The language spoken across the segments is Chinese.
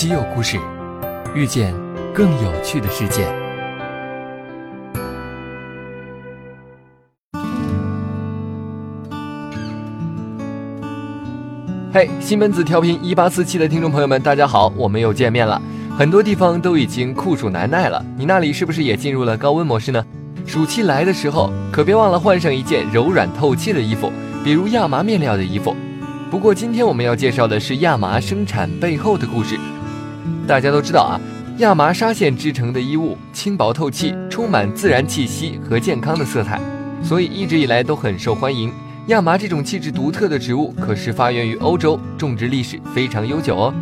稀有故事，遇见更有趣的世界。嘿，西门子调频一八四七的听众朋友们，大家好，我们又见面了。很多地方都已经酷暑难耐了，你那里是不是也进入了高温模式呢？暑期来的时候，可别忘了换上一件柔软透气的衣服，比如亚麻面料的衣服。不过今天我们要介绍的是亚麻生产背后的故事。大家都知道啊，亚麻纱线织成的衣物轻薄透气，充满自然气息和健康的色彩，所以一直以来都很受欢迎。亚麻这种气质独特的植物，可是发源于欧洲，种植历史非常悠久哦。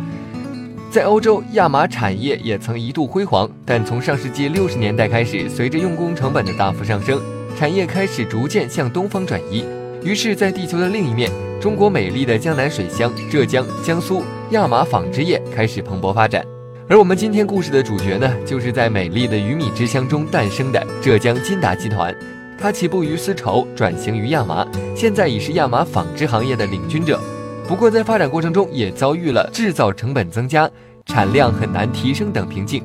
在欧洲，亚麻产业也曾一度辉煌，但从上世纪六十年代开始，随着用工成本的大幅上升，产业开始逐渐向东方转移。于是，在地球的另一面，中国美丽的江南水乡浙江、江苏，亚麻纺织业开始蓬勃发展。而我们今天故事的主角呢，就是在美丽的鱼米之乡中诞生的浙江金达集团。它起步于丝绸，转型于亚麻，现在已是亚麻纺织行业的领军者。不过，在发展过程中也遭遇了制造成本增加、产量很难提升等瓶颈，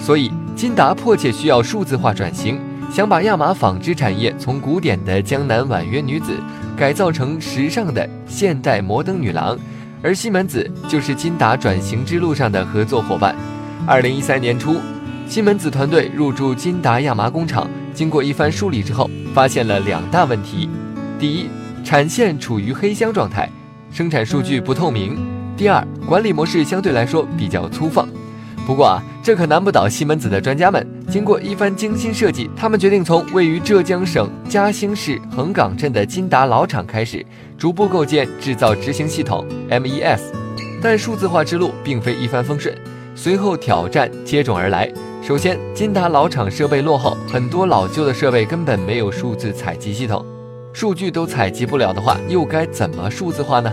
所以金达迫切需要数字化转型，想把亚麻纺织产业从古典的江南婉约女子改造成时尚的现代摩登女郎，而西门子就是金达转型之路上的合作伙伴。二零一三年初，西门子团队入驻金达亚麻工厂。经过一番梳理之后，发现了两大问题：第一，产线处于黑箱状态，生产数据不透明；第二，管理模式相对来说比较粗放。不过啊，这可难不倒西门子的专家们。经过一番精心设计，他们决定从位于浙江省嘉兴市横岗镇的金达老厂开始，逐步构建制造执行系统 MES。但数字化之路并非一帆风顺，随后挑战接踵而来。首先，金达老厂设备落后，很多老旧的设备根本没有数字采集系统，数据都采集不了的话，又该怎么数字化呢？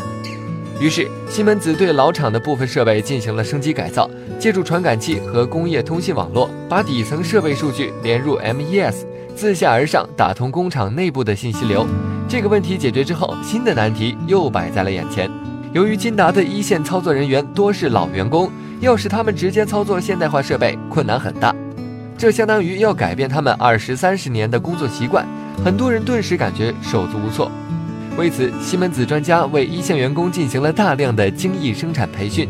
于是，西门子对老厂的部分设备进行了升级改造，借助传感器和工业通信网络，把底层设备数据连入 MES，自下而上打通工厂内部的信息流。这个问题解决之后，新的难题又摆在了眼前。由于金达的一线操作人员多是老员工。要使他们直接操作现代化设备，困难很大。这相当于要改变他们二十三十年的工作习惯，很多人顿时感觉手足无措。为此，西门子专家为一线员工进行了大量的精益生产培训，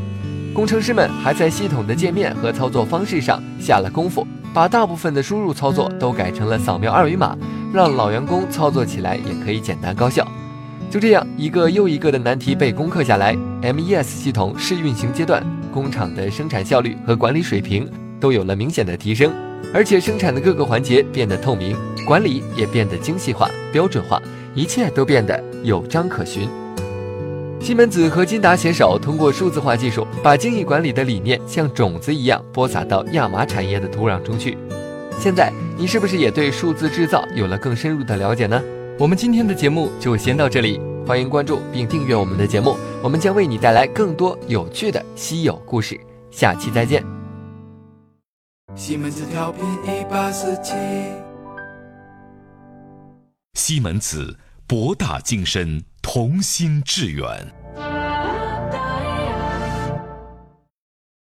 工程师们还在系统的界面和操作方式上下了功夫，把大部分的输入操作都改成了扫描二维码，让老员工操作起来也可以简单高效。就这样，一个又一个的难题被攻克下来，MES 系统试运行阶段。工厂的生产效率和管理水平都有了明显的提升，而且生产的各个环节变得透明，管理也变得精细化、标准化，一切都变得有章可循。西门子和金达携手，通过数字化技术，把精益管理的理念像种子一样播撒到亚麻产业的土壤中去。现在，你是不是也对数字制造有了更深入的了解呢？我们今天的节目就先到这里。欢迎关注并订阅我们的节目，我们将为你带来更多有趣的稀有故事。下期再见。西门子调频一八四七，西门子博大精深，同心致远。